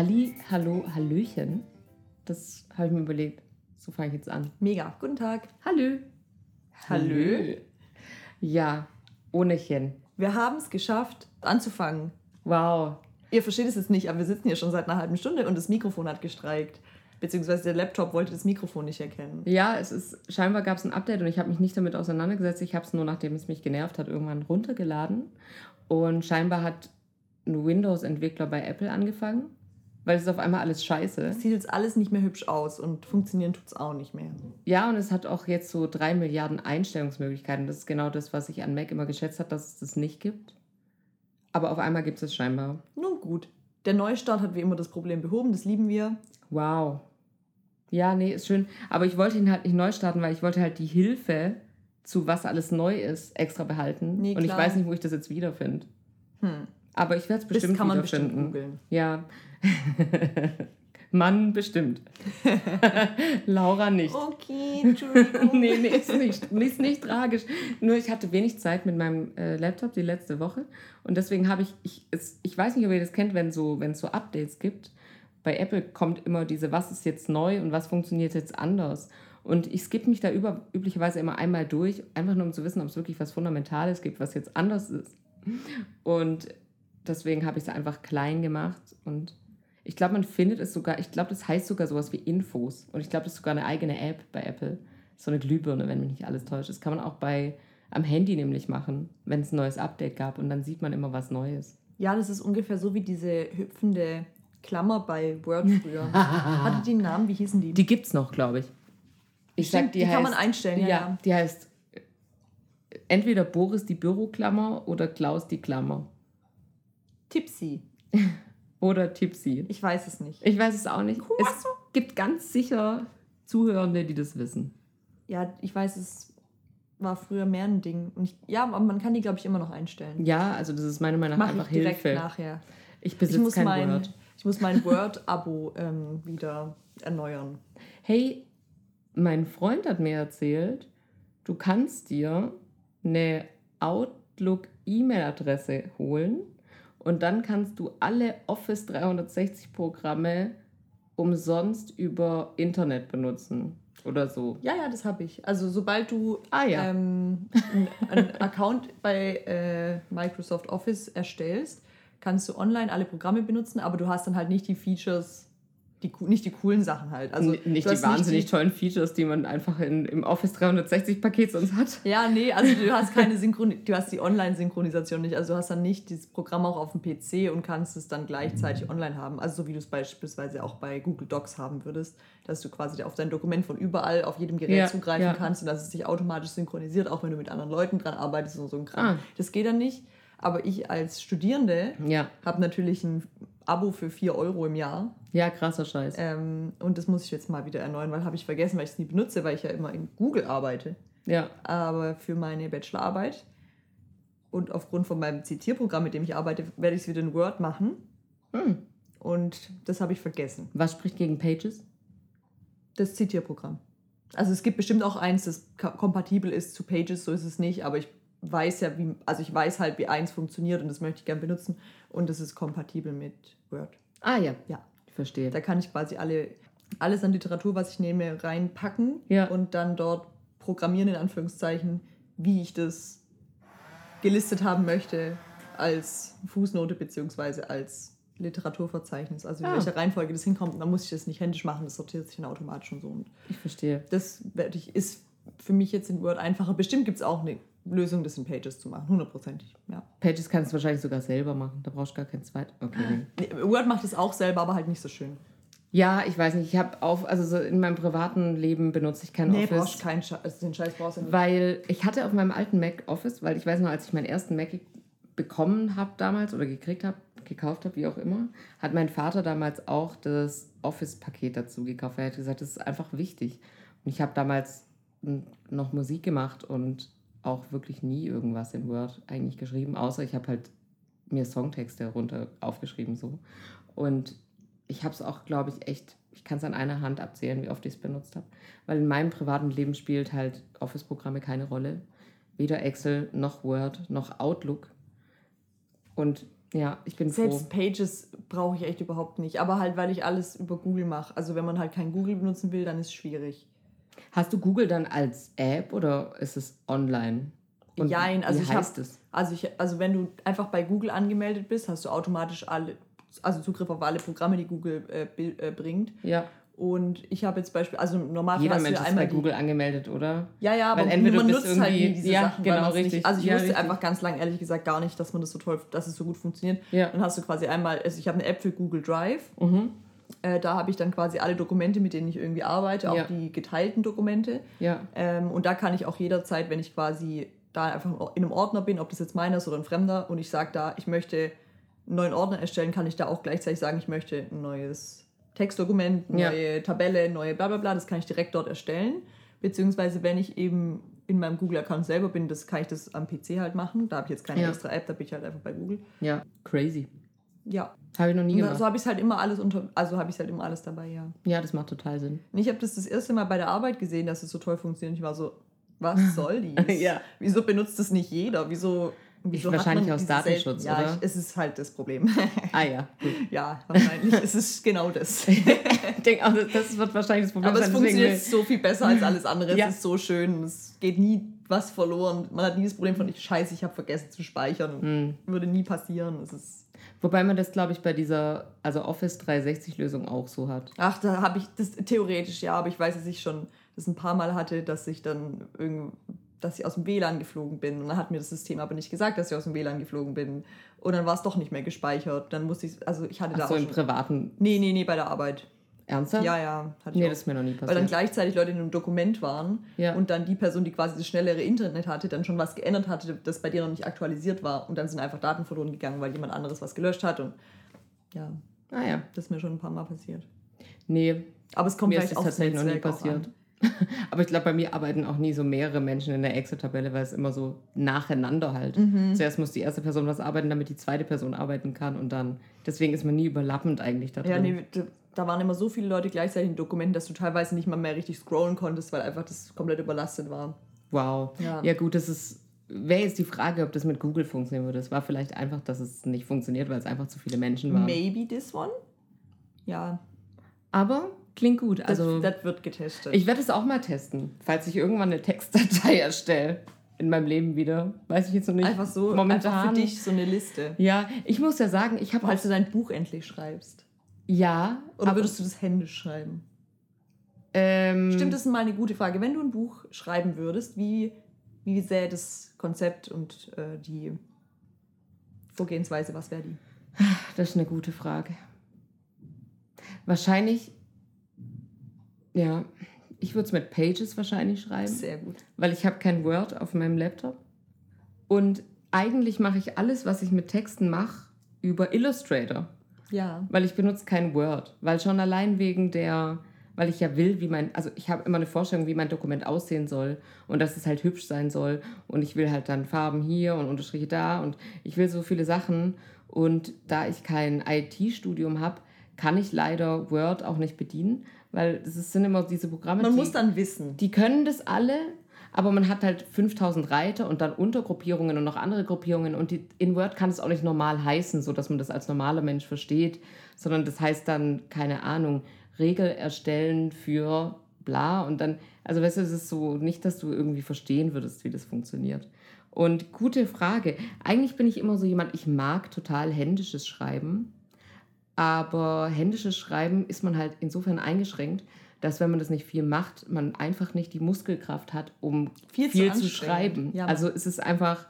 Halli, hallo, hallöchen. Das habe ich mir überlegt. So fange ich jetzt an. Mega. Guten Tag. Hallo. Hallö. Ja, ohnechen. Wir haben es geschafft, anzufangen. Wow. Ihr versteht es jetzt nicht, aber wir sitzen hier schon seit einer halben Stunde und das Mikrofon hat gestreikt. Beziehungsweise der Laptop wollte das Mikrofon nicht erkennen. Ja, es ist, scheinbar gab es ein Update und ich habe mich nicht damit auseinandergesetzt. Ich habe es nur, nachdem es mich genervt hat, irgendwann runtergeladen. Und scheinbar hat ein Windows-Entwickler bei Apple angefangen, weil es ist auf einmal alles scheiße. Es sieht jetzt alles nicht mehr hübsch aus und funktionieren tut es auch nicht mehr. Ja, und es hat auch jetzt so drei Milliarden Einstellungsmöglichkeiten. Das ist genau das, was ich an Mac immer geschätzt habe, dass es das nicht gibt. Aber auf einmal gibt es es scheinbar. Nun gut. Der Neustart hat wie immer das Problem behoben, das lieben wir. Wow. Ja, nee, ist schön. Aber ich wollte ihn halt nicht neu starten, weil ich wollte halt die Hilfe zu was alles neu ist extra behalten. Nee, und ich weiß nicht, wo ich das jetzt wiederfinde. Hm. Aber ich werde es bestimmt das kann man bestimmt googeln. ja. Mann, bestimmt. Laura nicht. Okay, Entschuldigung. nee, nee, ist nicht, ist nicht tragisch. Nur ich hatte wenig Zeit mit meinem äh, Laptop die letzte Woche. Und deswegen habe ich, ich, es, ich weiß nicht, ob ihr das kennt, wenn so, wenn es so Updates gibt. Bei Apple kommt immer diese, was ist jetzt neu und was funktioniert jetzt anders. Und ich skippe mich da über, üblicherweise immer einmal durch, einfach nur um zu wissen, ob es wirklich was Fundamentales gibt, was jetzt anders ist. Und deswegen habe ich es einfach klein gemacht. Und ich glaube, man findet es sogar, ich glaube, das heißt sogar sowas wie Infos. Und ich glaube, das ist sogar eine eigene App bei Apple. So eine Glühbirne, wenn mich nicht alles täuscht. Das kann man auch bei am Handy nämlich machen, wenn es ein neues Update gab. Und dann sieht man immer was Neues. Ja, das ist ungefähr so wie diese hüpfende Klammer bei Word früher. Hatte die einen Namen? Wie hießen die? Die gibt es noch, glaube ich. Ich Stimmt, sag, die, die heißt, kann man einstellen, ja, ja. die heißt äh, entweder Boris die Büroklammer oder Klaus die Klammer. Tipsy. Oder Tipsy. Ich weiß es nicht. Ich weiß es auch nicht. Es gibt ganz sicher Zuhörende, die das wissen. Ja, ich weiß, es war früher mehr ein Ding. Und ich, ja, aber man kann die, glaube ich, immer noch einstellen. Ja, also das ist meiner Meinung nach Mach einfach ich direkt Hilfe. nachher. Ich Ich besitze muss, kein mein, Word. ich muss mein Word-Abo ähm, wieder erneuern. Hey, mein Freund hat mir erzählt, du kannst dir eine Outlook-E-Mail-Adresse holen und dann kannst du alle Office 360 Programme umsonst über Internet benutzen oder so. Ja, ja, das habe ich. Also sobald du Ah ja. ähm, einen Account bei äh, Microsoft Office erstellst, kannst du online alle Programme benutzen, aber du hast dann halt nicht die Features, die, nicht die coolen Sachen halt. Also N- nicht die wahnsinnig die- tollen Features, die man einfach in, im Office 360-Paket sonst hat. Ja, nee, also du hast keine Synchron du hast die Online-Synchronisation nicht. Also du hast dann nicht dieses Programm auch auf dem PC und kannst es dann gleichzeitig online haben. Also so wie du es beispielsweise auch bei Google Docs haben würdest, dass du quasi auf dein Dokument von überall auf jedem Gerät Ja, zugreifen ja. kannst und dass es sich automatisch synchronisiert, auch wenn du mit anderen Leuten dran arbeitest und so ein Kram. Ah. Das geht dann nicht. Aber ich als Studierende Ja, habe natürlich ein Abo für 4 Euro im Jahr. ja, krasser Scheiß. Ähm, und das muss ich jetzt mal wieder erneuern, weil habe ich vergessen, weil ich es nie benutze, weil ich ja immer in Google arbeite Ja, aber für meine Bachelorarbeit und aufgrund von meinem Zitierprogramm, mit dem ich arbeite, werde ich es wieder in Word machen. Hm. Und das habe ich vergessen. was spricht gegen Pages? Das Zitierprogramm. Also es gibt bestimmt auch eins, das kompatibel ist zu Pages, so ist es nicht, aber ich weiß ja, wie, also ich weiß halt, wie eins funktioniert und das möchte ich gern benutzen und das ist kompatibel mit Word. Ah ja, Ja. ich verstehe. Da kann ich quasi alle, alles an Literatur, was ich nehme, reinpacken Ja. und dann dort programmieren, in Anführungszeichen, wie ich das gelistet haben möchte als Fußnote beziehungsweise als Literaturverzeichnis. Also in Ah. welcher Reihenfolge das hinkommt. Und dann muss ich das nicht händisch machen, das sortiert sich dann automatisch schon so. Und Ich verstehe. das werde ich, ist für mich jetzt in Word einfacher. Bestimmt gibt es auch eine Lösung, das in Pages zu machen, hundertprozentig. Ja. Pages kannst du wahrscheinlich sogar selber machen. Da brauchst du gar kein zweit. Okay. nee. Word macht es auch selber, aber halt nicht so schön. Ja, ich weiß nicht. Ich habe auf, also so in meinem privaten Leben benutze ich kein Nee, Office. brauchst keinen Scheiß. Also den Scheiß brauchst du nicht. Weil ich hatte auf meinem alten Mac Office, weil ich weiß noch, als ich meinen ersten Mac bekommen habe damals oder gekriegt habe, gekauft habe, wie auch immer, hat mein Vater damals auch das Office-Paket dazu gekauft. Er hat gesagt, das ist einfach wichtig. Und ich habe damals noch Musik gemacht und auch wirklich nie irgendwas in Word eigentlich geschrieben, außer ich habe halt mir Songtexte runter aufgeschrieben so. Und ich habe es auch, glaube ich, echt, ich kann es an einer Hand abzählen, wie oft ich es benutzt habe. Weil in meinem privaten Leben spielt halt Office-Programme keine Rolle. Weder Excel noch Word noch Outlook. Und Ja, ich bin Selbst froh. Pages brauche ich echt überhaupt nicht. Aber halt, weil ich alles über Google mache. Also wenn man halt kein Google benutzen will, dann ist es schwierig. Hast du Google dann als App oder ist es online? Und Jein, also wie ich heißt hab, es? Also, ich, also wenn du einfach bei Google angemeldet bist, hast du automatisch alle, also Zugriff auf alle Programme, die Google äh, äh, bringt. Ja, Und ich habe jetzt Beispiel, also normal jeder hast du Mensch ist einmal bei die, Google angemeldet, oder? Ja, ja, aber Weil entweder man du nutzt halt nie diese ja, Sachen. genau, richtig. Nicht, also ich Ja, wusste richtig. einfach ganz lang ehrlich gesagt gar nicht, dass man das so toll, dass es so gut funktioniert. Ja. Dann hast du quasi einmal, also ich habe eine App für Google Drive. Mhm. Äh, da habe ich dann quasi alle Dokumente, mit denen ich irgendwie arbeite, auch Ja. die geteilten Dokumente. Ja. Ähm, und da kann ich auch jederzeit, wenn ich quasi da einfach in einem Ordner bin, ob das jetzt meiner ist oder ein Fremder, und ich sage da, ich möchte einen neuen Ordner erstellen, kann ich da auch gleichzeitig sagen, ich möchte ein neues Textdokument, eine Ja. neue Tabelle, neue bla bla bla, das kann ich direkt dort erstellen. Beziehungsweise wenn ich eben in meinem Google-Account selber bin, das kann ich das am PC halt machen. Da habe ich jetzt keine Ja. extra App, da bin ich halt einfach bei Google. Ja, crazy. Ja. Habe ich noch nie gemacht. so habe ich halt immer alles unter, also habe ich halt immer alles dabei, ja. ja, das macht total Sinn. Und ich habe das das erste Mal bei der Arbeit gesehen, dass es so toll funktioniert. Ich war so, was soll dies? Ja. Wieso benutzt das nicht jeder? Wieso, wieso wahrscheinlich aus Datenschutz, ja, oder? Ich, es ist halt das Problem. Ah ja, gut. ja, wahrscheinlich. es ist genau das. ich denke auch, das wird wahrscheinlich das Problem Aber es sein. deswegen funktioniert so viel besser als alles andere. Ja. Es ist so schön. Es geht nie was verloren. Man hat nie das Problem von, ich scheiße, ich habe vergessen zu speichern. Hm. Würde nie passieren. Es ist Wobei man das, glaube ich, bei dieser also Office 360-Lösung auch so hat. Ach, da habe ich das theoretisch ja, aber ich weiß, dass ich schon das ein paar Mal hatte, dass ich dann irgend, dass ich aus dem WLAN geflogen bin. Und dann hat mir das System aber nicht gesagt, dass ich aus dem WLAN geflogen bin. Und dann war es doch nicht mehr gespeichert. Dann musste ich, also ich hatte da Ach so, auch im schon, privaten. Nee, nee, nee, bei der Arbeit. Ernsthaft? Ja, ja. Hatte Nee, das ist mir noch nie Weil dann passiert. gleichzeitig Leute in einem Dokument waren Ja. und dann die Person, die quasi das schnellere Internet hatte, dann schon was geändert hatte, das bei dir noch nicht aktualisiert war. Und dann sind einfach Daten verloren gegangen, weil jemand anderes was gelöscht hat. Und ja, Ah ja. das ist mir schon ein paar Mal passiert. Nee, Aber es kommt mir ist vielleicht das auch tatsächlich noch nie passiert. Aber ich glaube, bei mir arbeiten auch nie so mehrere Menschen in der Excel-Tabelle, weil es immer so nacheinander halt. Mhm. Zuerst muss die erste Person was arbeiten, damit die zweite Person arbeiten kann und dann. Deswegen ist man nie überlappend eigentlich da drin. Ja, nee, da waren immer so viele Leute gleichzeitig in Dokumenten, dass du teilweise nicht mal mehr richtig scrollen konntest, weil einfach das komplett überlastet war. Wow. Ja. Ja, gut, das ist. Wäre jetzt die Frage, ob das mit Google funktionieren würde. Es war vielleicht einfach, dass es nicht funktioniert, weil es einfach zu viele Menschen waren. Maybe this one? Ja, Aber klingt gut. das, Also, das wird getestet. ich werde es auch mal testen, falls ich irgendwann eine Textdatei erstelle. In meinem Leben wieder. Weiß ich jetzt noch nicht. einfach so, momentan. einfach für dich so eine Liste. Ja, ich muss ja sagen, ich habe Falls du dein Buch endlich schreibst. Ja. Oder würdest du das händisch schreiben? Ähm, Stimmt, das ist mal eine gute Frage. Wenn du ein Buch schreiben würdest, wie, wie sähe das Konzept und äh, die Vorgehensweise, was wäre die? Das ist eine gute Frage. Wahrscheinlich, ja, ich würde es mit Pages wahrscheinlich schreiben, Sehr gut. weil ich habe kein Word auf meinem Laptop. Und eigentlich mache ich alles, was ich mit Texten mache, über Illustrator, Ja. weil ich benutze kein Word, weil schon allein wegen der, weil ich ja will, wie mein, also ich habe immer eine Vorstellung, wie mein Dokument aussehen soll und dass es halt hübsch sein soll und ich will halt dann Farben hier und Unterstriche da und ich will so viele Sachen und da ich kein IT-Studium habe, kann ich leider Word auch nicht bedienen, weil das ist- sind immer diese Programme, Man die, muss dann wissen. die können das alle, aber man hat halt 5000 Reiter und dann Untergruppierungen und noch andere Gruppierungen und die, in Word kann es auch nicht normal heißen, so dass man das als normaler Mensch versteht, sondern das heißt dann, keine Ahnung, Regel erstellen für bla und dann, also weißt du, es ist so nicht, dass du irgendwie verstehen würdest, wie das funktioniert. Und gute Frage. Eigentlich bin ich immer so jemand, ich mag total händisches Schreiben. Aber händisches Schreiben ist man halt insofern eingeschränkt, dass wenn man das nicht viel macht, man einfach nicht die Muskelkraft hat, um Viel viel, zu zu, schreiben. Ja, also es ist einfach,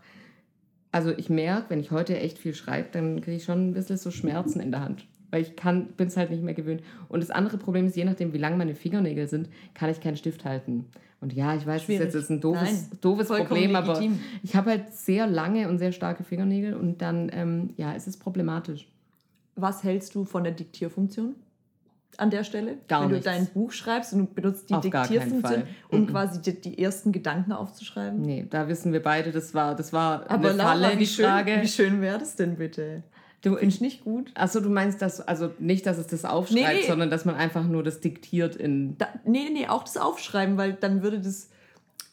also ich merke, wenn ich heute echt viel schreibe, dann kriege ich schon ein bisschen so Schmerzen in der Hand. Weil ich kann, bin es halt nicht mehr gewöhnt. Und das andere Problem ist, je nachdem, wie lang meine Fingernägel sind, kann ich keinen Stift halten. Und ja, ich weiß, Schwierig. das ist jetzt ein doofes, Nein, doofes Problem, aber ich habe halt sehr lange und sehr starke Fingernägel und dann, ähm, ja, ist es problematisch. Was hältst du von der Diktierfunktion an der Stelle? Gar Wenn nichts. du dein Buch schreibst und du benutzt die Auf Diktierfunktion, um Mhm. quasi die, die ersten Gedanken aufzuschreiben? Nee, da wissen wir beide, das war, das war Aber eine Laura, Falle, wie die schön, Frage. wie schön wäre das denn bitte? Du, ich nicht gut. Achso, du meinst das, also nicht, dass es das aufschreibt, Nee, nee. sondern dass man einfach nur das diktiert in. Da, nee, nee, auch das Aufschreiben, weil dann würde das.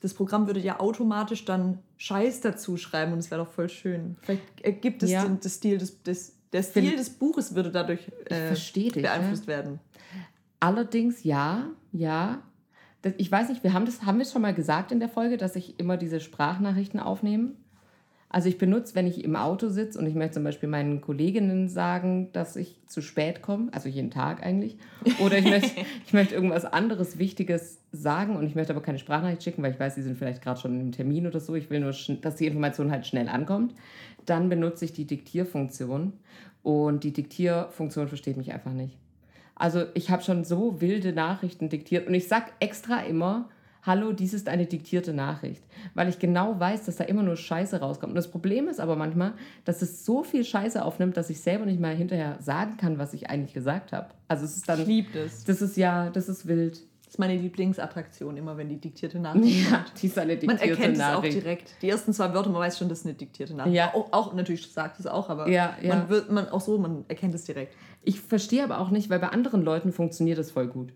das Programm würde ja automatisch dann Scheiß dazu schreiben und es wäre doch voll schön. Vielleicht ergibt es Ja. den, das Stil des, des der Stil des Buches würde dadurch äh, beeinflusst werden. Allerdings ja, ja. Ich weiß nicht, wir haben das, haben wir es schon mal gesagt in der Folge, dass ich immer diese Sprachnachrichten aufnehme. Also ich benutze, wenn ich im Auto sitze und ich möchte zum Beispiel meinen Kolleginnen sagen, dass ich zu spät komme, also jeden Tag eigentlich, oder ich möchte, ich möchte irgendwas anderes Wichtiges sagen und ich möchte aber keine Sprachnachricht schicken, weil ich weiß, sie sind vielleicht gerade schon im Termin oder so. Ich will nur, dass die Information halt schnell ankommt. Dann benutze ich die Diktierfunktion und die Diktierfunktion versteht mich einfach nicht. Also ich habe schon so wilde Nachrichten diktiert und ich sag extra immer, hallo, dies ist eine diktierte Nachricht, weil ich genau weiß, dass da immer nur Scheiße rauskommt. Und das Problem ist aber manchmal, dass es so viel Scheiße aufnimmt, dass ich selber nicht mal hinterher sagen kann, was ich eigentlich gesagt habe. Also es ist Ich dann, liebe das. das ist ja, das ist wild. Ist meine Lieblingsattraktion, immer wenn die diktierte Nachricht Ja, kommt. die ist eine Man diktierte erkennt es auch Nachricht. direkt. Die ersten zwei Wörter, man weiß schon, das ist eine diktierte Nachricht. Ja. Auch, auch natürlich sagt es auch, aber Ja, ja. man wird man auch so, man erkennt es direkt. Ich verstehe aber auch nicht, weil bei anderen Leuten funktioniert das voll gut.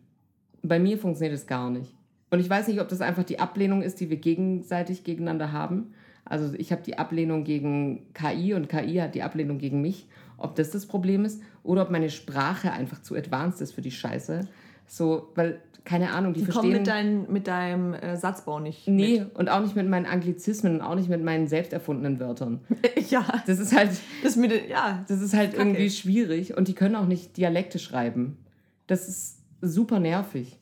Bei mir funktioniert es gar nicht. Und ich weiß nicht, ob das einfach die Ablehnung ist, die wir gegenseitig gegeneinander haben. Also ich habe die Ablehnung gegen KI und KI hat die Ablehnung gegen mich. Ob das das Problem ist oder ob meine Sprache einfach zu advanced ist für die Scheiße. So, weil, keine Ahnung, die, Die kommen verstehen... mit, dein, mit deinem äh, Satzbau nicht. nee, und auch nicht mit meinen Anglizismen und auch nicht mit meinen selbst erfundenen Wörtern. Mit. Ja, Das ist halt... das mit ja. Das ist halt Kacke. irgendwie schwierig und die können auch nicht Dialekte schreiben. Das ist super nervig.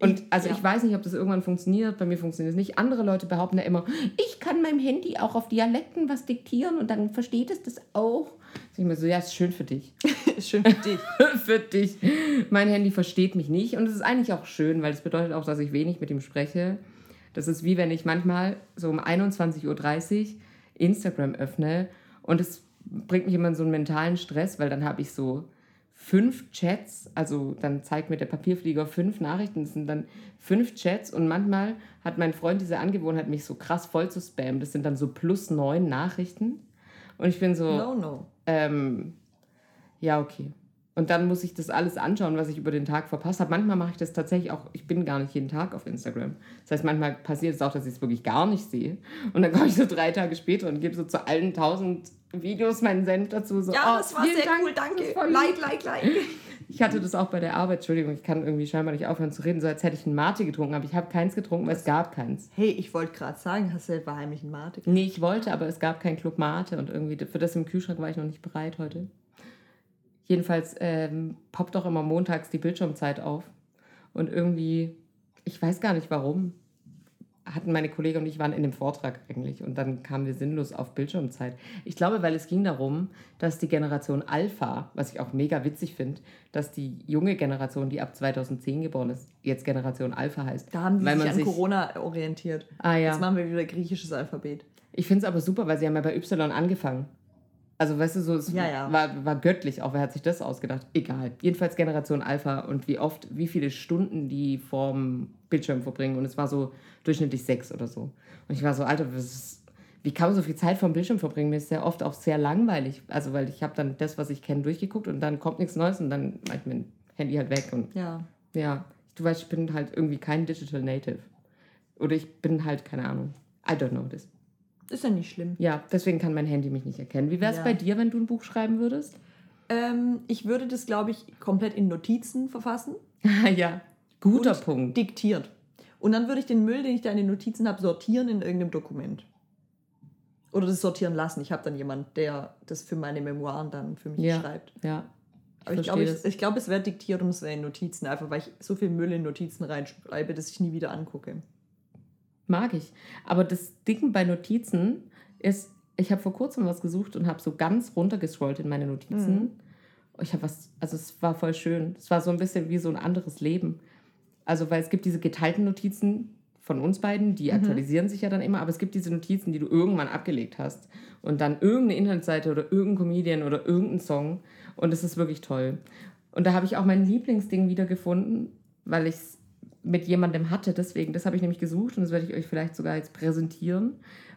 Und Ich- also ja. ich weiß nicht, ob das irgendwann funktioniert. Bei mir funktioniert es nicht. Andere Leute behaupten ja immer, ich kann meinem Handy auch auf Dialekten was diktieren und dann versteht es das auch. Sag ich mir so, ja, ist schön für dich. Ist schön für dich. für dich. Mein Handy versteht mich nicht und es ist eigentlich auch schön, weil es bedeutet auch, dass ich wenig mit ihm spreche. Das ist wie wenn ich manchmal so um 21.30 Uhr Instagram öffne und es bringt mich immer in so einen mentalen Stress, weil dann habe ich so fünf Chats, also dann zeigt mir der Papierflieger fünf Nachrichten, das sind dann fünf Chats und manchmal hat mein Freund diese Angewohnheit, mich so krass voll zu spammen. Das sind dann so plus neun Nachrichten und ich bin so, No, no. ähm, ja, okay. Und dann muss ich das alles anschauen, was ich über den Tag verpasst habe. Manchmal mache ich das tatsächlich auch, ich bin gar nicht jeden Tag auf Instagram. Das heißt, manchmal passiert es auch, dass ich es wirklich gar nicht sehe. Und dann komme ich so drei Tage später und gebe so zu allen tausend Videos meinen Senf dazu. So, Ja, oh, das war sehr Dank, cool, danke. Like, like, like. Ich hatte das auch bei der Arbeit, Entschuldigung, ich kann irgendwie scheinbar nicht aufhören zu reden, so als hätte ich einen Mate getrunken, aber ich habe keins getrunken, weil es gab keins. Hey, ich wollte gerade sagen, hast du etwa heimlichen Mate? Nee, ich wollte, aber es gab kein Club Mate und irgendwie für das im Kühlschrank war ich noch nicht bereit heute. Jedenfalls ähm, poppt auch immer montags die Bildschirmzeit auf. Und irgendwie, ich weiß gar nicht warum, hatten meine Kollegen und ich waren in dem Vortrag eigentlich und dann kamen wir sinnlos auf Bildschirmzeit. Ich glaube, weil es ging darum, dass die Generation Alpha, was ich auch mega witzig finde, dass die junge Generation, die ab 2010 geboren ist, jetzt Generation Alpha heißt. Da haben die sich an sich- Corona orientiert. Ah ja. Jetzt machen wir wieder griechisches Alphabet. Ich finde es aber super, weil sie haben ja bei Y angefangen. Also, weißt du, so, es Ja, ja. War, war göttlich, auch wer hat sich das ausgedacht? Egal. Jedenfalls Generation Alpha und wie oft, wie viele Stunden die vorm Bildschirm verbringen. Und es war so durchschnittlich sechs oder so. Und ich war so, Alter, ist, wie kann man so viel Zeit vorm Bildschirm verbringen? Mir ist sehr oft auch sehr langweilig. Also, weil ich habe dann das, was ich kenne, durchgeguckt und dann kommt nichts Neues und dann mache ich mein Handy halt weg. Und Ja. ja, du weißt, ich bin halt irgendwie kein Digital Native. Oder ich bin halt, keine Ahnung. I don't know this. Ist ja nicht schlimm. Ja, deswegen kann mein Handy mich nicht erkennen. Wie wäre es Ja. bei dir, wenn du ein Buch schreiben würdest? Ähm, ich würde das, glaube ich, komplett in Notizen verfassen. ja, guter Punkt. Diktiert. Und dann würde ich den Müll, den ich da in den Notizen habe, sortieren in irgendeinem Dokument. Oder das sortieren lassen. Ich habe dann jemanden, der das für meine Memoiren dann für mich Ja. schreibt. Ja, Aber ich glaube, ich, ich glaub, es wäre diktiert und es wäre in Notizen, einfach weil ich so viel Müll in Notizen reinschreibe, dass ich nie wieder angucke. Mag ich. Aber das Dicken bei Notizen ist, ich habe vor kurzem was gesucht und habe so ganz runtergescrollt in meine Notizen. Mhm. Ich habe was, also es war voll schön. Es war so ein bisschen wie so ein anderes Leben. Also, weil es gibt diese geteilten Notizen von uns beiden, die Mhm. aktualisieren sich ja dann immer, aber es gibt diese Notizen, die du irgendwann abgelegt hast. Und dann irgendeine Internetseite oder irgendein Comedian oder irgendein Song. Und es ist wirklich toll. Und da habe ich auch mein Lieblingsding wiedergefunden, weil ich es mit jemandem hatte. Deswegen, das habe ich nämlich gesucht und das werde ich euch vielleicht sogar jetzt präsentieren,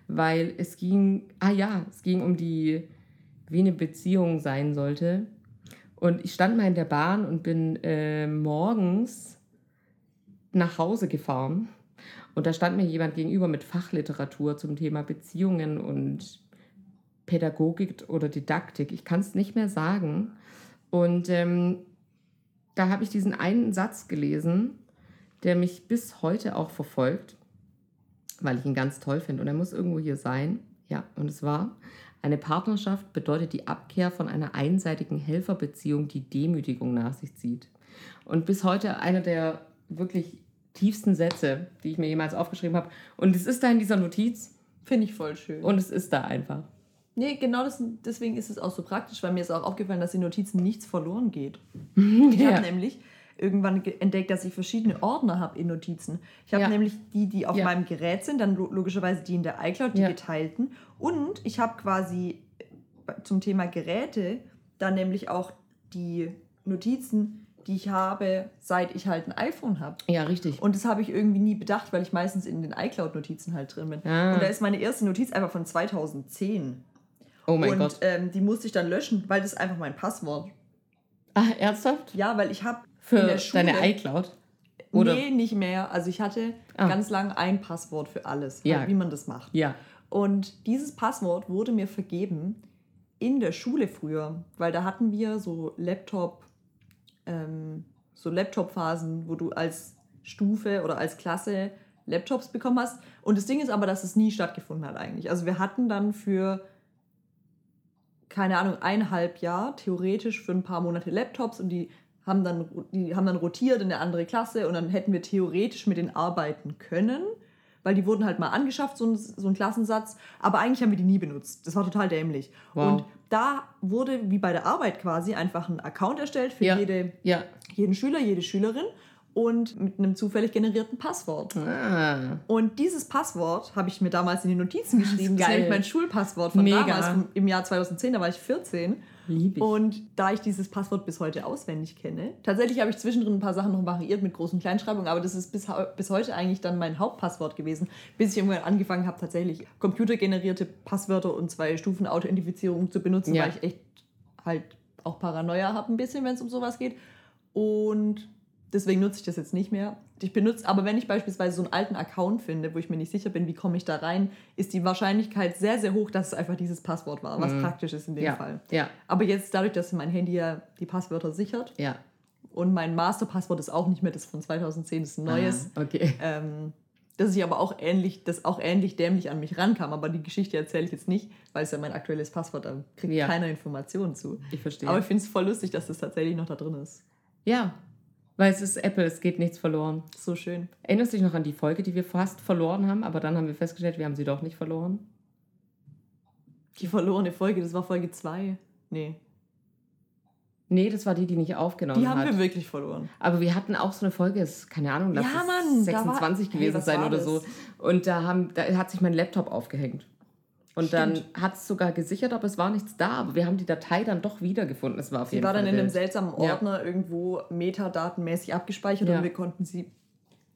weil es ging, ah ja, es ging um die, wie eine Beziehung sein sollte. Und ich stand mal in der Bahn und bin äh, morgens nach Hause gefahren. Und da stand mir jemand gegenüber mit Fachliteratur zum Thema Beziehungen und Pädagogik oder Didaktik. Ich kann es nicht mehr sagen. Und ähm, da habe ich diesen einen Satz gelesen, der mich bis heute auch verfolgt, weil ich ihn ganz toll finde. Und er muss irgendwo hier sein. Ja, und es war, eine Partnerschaft bedeutet die Abkehr von einer einseitigen Helferbeziehung, die Demütigung nach sich zieht. Und bis heute einer der wirklich tiefsten Sätze, die ich mir jemals aufgeschrieben habe. Und es ist da in dieser Notiz. Finde ich voll schön. Und es ist da einfach. Nee, genau das, deswegen ist es auch so praktisch, weil mir ist auch aufgefallen, dass in Notizen nichts verloren geht. Ich ja. habe nämlich irgendwann entdeckt, dass ich verschiedene Ordner habe in Notizen. Ich habe ja. nämlich die, die auf ja. meinem Gerät sind, dann logischerweise die in der iCloud, die geteilten. Und ich habe quasi zum Thema Geräte dann nämlich auch die Notizen die ich habe, seit ich halt ein iPhone habe. Ja, richtig. Und das habe ich irgendwie nie bedacht, weil ich meistens in den iCloud-Notizen halt drin bin. Ah. Und da ist meine erste Notiz einfach von 2010. Oh mein und, Gott. Und ähm, die musste ich dann löschen, weil das ist einfach mein Passwort. Ah, ernsthaft? Ja, weil ich habe für deine iCloud. Oder? Nee, nicht mehr. Also ich hatte ah. ganz lang ein Passwort für alles, ja. halt, wie man das macht. Ja. Und dieses Passwort wurde mir vergeben in der Schule früher, weil da hatten wir so Laptop ähm, so Laptop-Phasen, wo du als Stufe oder als Klasse Laptops bekommen hast. Und das Ding ist aber, dass es nie stattgefunden hat eigentlich. Also wir hatten dann für, keine Ahnung, eineinhalb Jahr theoretisch für ein paar Monate Laptops und die haben dann, die haben dann rotiert in eine andere Klasse und dann hätten wir theoretisch mit denen arbeiten können weil die wurden halt mal angeschafft, so ein, so ein Klassensatz, aber eigentlich haben wir die nie benutzt. Das war total dämlich. Wow. Und da wurde, wie bei der Arbeit quasi, einfach ein Account erstellt für ja. Jede, ja. jeden Schüler, jede Schülerin und mit einem zufällig generierten Passwort. Ah. Und dieses Passwort habe ich mir damals in die Notizen geschrieben. Das ist nämlich mein Schulpasswort von Mega. damals, vom, im Jahr 2010, da war ich 14. Lieb ich. Und da ich dieses Passwort bis heute auswendig kenne, tatsächlich habe ich zwischendrin ein paar Sachen noch variiert mit großen Kleinschreibungen, aber das ist bis, bis heute eigentlich dann mein Hauptpasswort gewesen, bis ich irgendwann angefangen habe, tatsächlich computergenerierte Passwörter und zwei Stufen Authentifizierung zu benutzen, ja. weil ich echt halt auch Paranoia habe ein bisschen, wenn es um sowas geht. Und deswegen nutze ich das jetzt nicht mehr. Ich benutze, aber wenn ich beispielsweise so einen alten Account finde, wo ich mir nicht sicher bin, wie komme ich da rein, ist die Wahrscheinlichkeit sehr, sehr hoch, dass es einfach dieses Passwort war, was mhm. praktisch ist in dem ja. Fall. Ja. Aber jetzt dadurch, dass mein Handy ja die Passwörter sichert ja. und mein Masterpasswort ist auch nicht mehr das von 2010, das ist ein neues. Ah, okay. Ähm, dass ich aber auch ähnlich, das auch ähnlich dämlich an mich rankam. Aber die Geschichte erzähle ich jetzt nicht, weil es ja mein aktuelles Passwort, da kriegt ja. keiner Informationen zu. Ich verstehe. Aber ich finde es voll lustig, dass das tatsächlich noch da drin ist. Ja, weil es ist Apple, es geht nichts verloren. So schön. Erinnerst du dich noch an die Folge, die wir fast verloren haben, aber dann haben wir festgestellt, wir haben sie doch nicht verloren? Die verlorene Folge, das war Folge 2. Nee. Nee, das war die, die nicht aufgenommen hat. Die haben hat. wir wirklich verloren. Aber wir hatten auch so eine Folge, ist, keine Ahnung, lass ja, Mann, 26 war, gewesen hey, sein oder das? so. Und da, haben, da hat sich mein Laptop aufgehängt. Und Stimmt. dann hat es sogar gesichert, aber es war nichts da. Aber wir haben die Datei dann doch wiedergefunden. Es war auf sie jeden war Fall dann in einem seltsamen Ordner ja. irgendwo metadatenmäßig abgespeichert ja. und wir konnten sie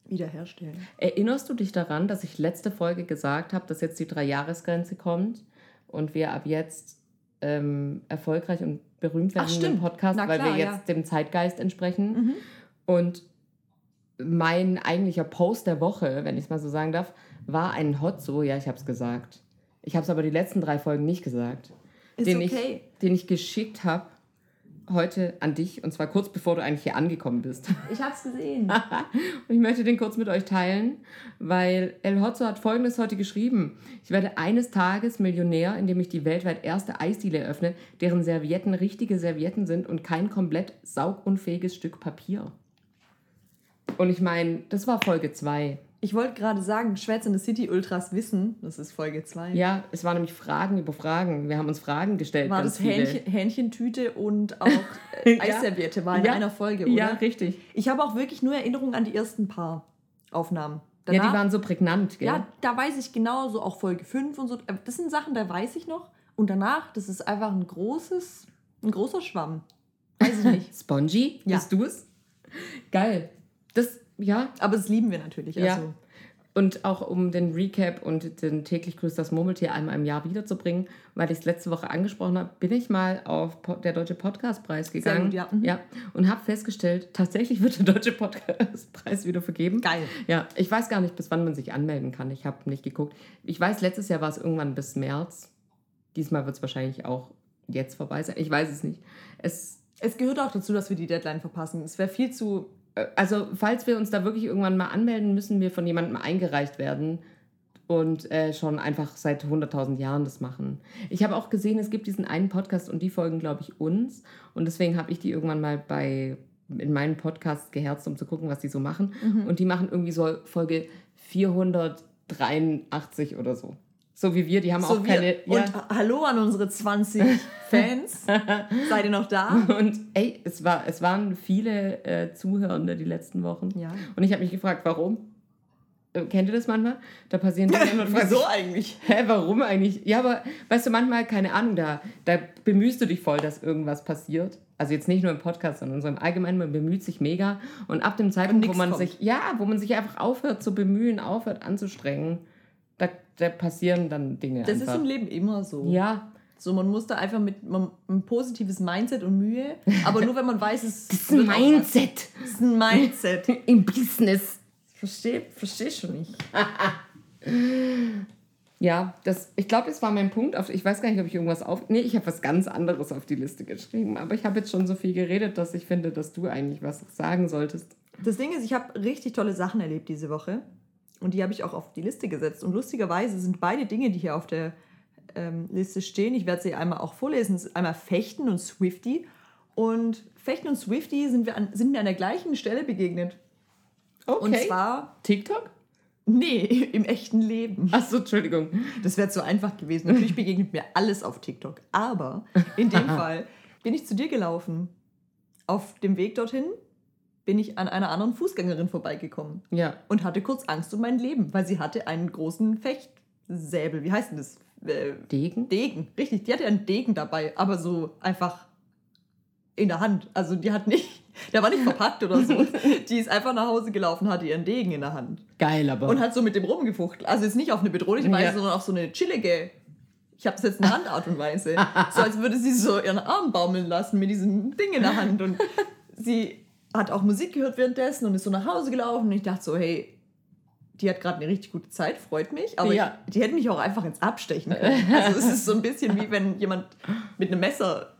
wiederherstellen. Erinnerst du dich daran, dass ich letzte Folge gesagt habe, dass jetzt die Drei-Jahres-Grenze kommt und wir ab jetzt ähm, erfolgreich und berühmt werden Ach, im Podcast, klar, weil wir jetzt ja. dem Zeitgeist entsprechen? Mhm. Und mein eigentlicher Post der Woche, wenn ich es mal so sagen darf, war ein Hot so, ja, ich habe es gesagt ich habe es aber die letzten drei Folgen nicht gesagt. Ist den okay. Ich, den ich geschickt habe heute an dich und zwar kurz bevor du eigentlich hier angekommen bist. Ich habe es gesehen. und ich möchte den kurz mit euch teilen, weil El Hotzo hat folgendes heute geschrieben. Ich werde eines Tages Millionär, indem ich die weltweit erste Eisdiele eröffne, deren Servietten richtige Servietten sind und kein komplett saugunfähiges Stück Papier. Und ich meine, das war Folge 2. Ich wollte gerade sagen, Schwätz in the City Ultras wissen, das ist Folge 2. Ja, es waren nämlich Fragen über Fragen. Wir haben uns Fragen gestellt. War das Hähnchen, Hähnchentüte und auch äh, Eisserviette war in ja. einer Folge, oder? Ja, richtig. Ich habe auch wirklich nur Erinnerungen an die ersten paar Aufnahmen. Danach, ja, die waren so prägnant, gell? Ja, da weiß ich genau, so auch Folge 5 und so. Äh, das sind Sachen, da weiß ich noch. Und danach, das ist einfach ein großes, ein großer Schwamm. Weiß ich nicht. Spongy? Ja. Bist du es? Geil. Das ja. Aber das lieben wir natürlich. Ja. Also. Und auch um den Recap und den täglich grüßt das Murmeltier einmal im Jahr wiederzubringen, weil ich es letzte Woche angesprochen habe, bin ich mal auf Po- der Deutsche Podcastpreis gegangen. gut, ja. Mhm. ja. Und habe festgestellt, tatsächlich wird der Deutsche Podcastpreis wieder vergeben. Geil. Ja, ich weiß gar nicht, bis wann man sich anmelden kann. Ich habe nicht geguckt. Ich weiß, letztes Jahr war es irgendwann bis März. Diesmal wird es wahrscheinlich auch jetzt vorbei sein. Ich weiß es nicht. Es Es gehört auch dazu, dass wir die Deadline verpassen. Es wäre viel zu. Äh, also falls wir uns da wirklich irgendwann mal anmelden, müssen wir von jemandem eingereicht werden und äh, schon einfach seit 100.000 Jahren das machen. Ich habe auch gesehen, es gibt diesen einen Podcast und die folgen, glaube ich, uns. Und deswegen habe ich die irgendwann mal bei in meinen Podcast geherzt, um zu gucken, was die so machen. Und die machen irgendwie so Folge 483 oder so. So wie wir, die haben So auch wir. keine. Und hallo an unsere 20 Fans. Seid ihr noch da? Und ey, es, war, es waren viele äh, Zuhörende die letzten Wochen. Ja. Und ich habe mich gefragt, warum? Äh, Kennt ihr das manchmal? Da passieren Dinge und Wieso eigentlich? Hä, warum eigentlich? Ja, aber weißt du, manchmal, keine Ahnung, da, da bemühst du dich voll, dass irgendwas passiert. Also jetzt nicht nur im Podcast, sondern so im Allgemeinen, man bemüht sich mega. Und ab dem Zeitpunkt, wo man kommt. sich, ja, wo man sich einfach aufhört zu bemühen, aufhört anzustrengen, da, da passieren dann Dinge Das ist einfach. im Leben immer so. ja, So, man muss da einfach mit man, ein positives Mindset und Mühe, aber nur wenn man weiß, es das ist ein. Mindset Das ist ein Mindset. im Business. Verstehe versteh schon nicht. Ja, das, ich glaube, das war mein Punkt. Auf, ich weiß gar nicht, ob ich irgendwas auf. Nee, ich habe was ganz anderes auf die Liste geschrieben. Aber ich habe jetzt schon so viel geredet, dass ich finde, dass du eigentlich was sagen solltest. Das Ding ist, ich habe richtig tolle Sachen erlebt diese Woche und die habe ich auch auf die Liste gesetzt. Und lustigerweise sind beide Dinge, die hier auf der ähm, Liste stehen, ich werde sie einmal auch vorlesen, einmal Fechten und Swifty. Und Fechten und Swifty sind, wir an, sind mir an der gleichen Stelle begegnet. Okay. Und zwar, TikTok? nee, im echten Leben. Achso, Entschuldigung. Das wäre zu einfach gewesen. Natürlich begegnet mir alles auf TikTok. Aber in dem Fall bin ich zu dir gelaufen. Auf dem Weg dorthin bin ich an einer anderen Fußgängerin vorbeigekommen Ja. und hatte kurz Angst um mein Leben, weil sie hatte einen großen Fechtsäbel. Wie heißt denn das? Äh, Degen? Degen, richtig. Die hatte einen Degen dabei, aber so einfach in der Hand. Also die hat nicht, der war nicht verpackt oder so. Die ist einfach nach Hause gelaufen, hatte ihren Degen in der Hand Geil, aber. und hat so mit dem rumgefuchtelt. Also jetzt nicht auf eine bedrohliche Weise, Ja. sondern auf so eine chillige, ich habe es jetzt in der Handart und Weise. so als würde sie so ihren Arm baumeln lassen mit diesem Ding in der Hand. Und sie hat auch Musik gehört währenddessen und ist so nach Hause gelaufen. Und ich dachte so, hey, die hat gerade eine richtig gute Zeit, freut mich. Aber Ja. ich, die hätte mich auch einfach ins Abstechen können. Also es ist so ein bisschen wie wenn jemand mit einem Messer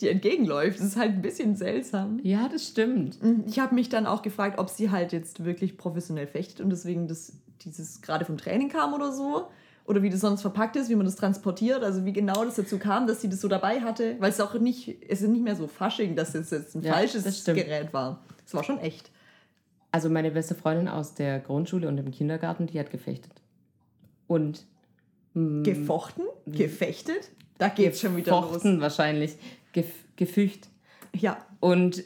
dir entgegenläuft. Das ist halt ein bisschen seltsam. ja, das stimmt. Ich habe mich dann auch gefragt, ob sie halt jetzt wirklich professionell fechtet und deswegen das, dieses gerade vom Training kam oder so. Oder wie das sonst verpackt ist, wie man das transportiert. Also wie genau das dazu kam, dass sie das so dabei hatte. Weil es auch nicht, es ist nicht mehr so Fasching, dass es jetzt ein Ja, falsches. Gerät war. Es war schon echt. Also meine beste Freundin aus der Grundschule und im Kindergarten, die hat gefechtet. Und Gefochten? Gefechtet? Da geht's schon wieder los. fochten wahrscheinlich. Gef gefücht. Ja, Und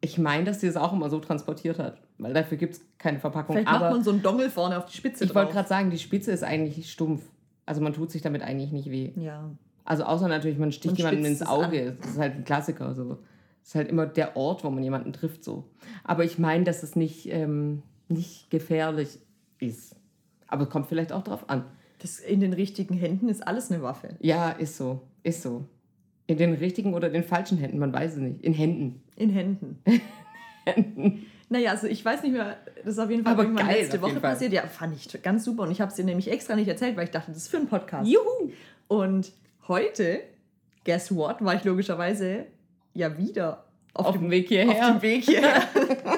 ich meine, dass sie das auch immer so transportiert hat. Weil dafür gibt es keine Verpackung. vielleicht Aber macht man so einen Dongel vorne auf die Spitze ich wollte gerade sagen, die Spitze ist eigentlich stumpf. Also man tut sich damit eigentlich nicht weh. Ja. Also außer natürlich, man sticht Man jemanden spitzt ins an. Auge. Das ist halt ein Klassiker. So. Das ist halt immer der Ort, wo man jemanden trifft. So. Aber ich meine, dass es nicht, ähm, nicht gefährlich ist. Aber es kommt vielleicht auch drauf an. Das in den richtigen Händen ist alles eine Waffe. Ja, ist so. Ist so. In den richtigen oder den falschen Händen, man weiß es nicht. In Händen. In Händen. Naja, also ich weiß nicht mehr, das ist auf jeden Fall Aber geil, letzte auf Woche passiert. Ja, fand ich ganz super. Und ich habe es dir nämlich extra nicht erzählt, weil ich dachte, das ist für einen Podcast. Juhu! Und heute, guess what, war ich logischerweise ja wieder auf, Auf dem, Weg auf hierher. dem Weg hierher.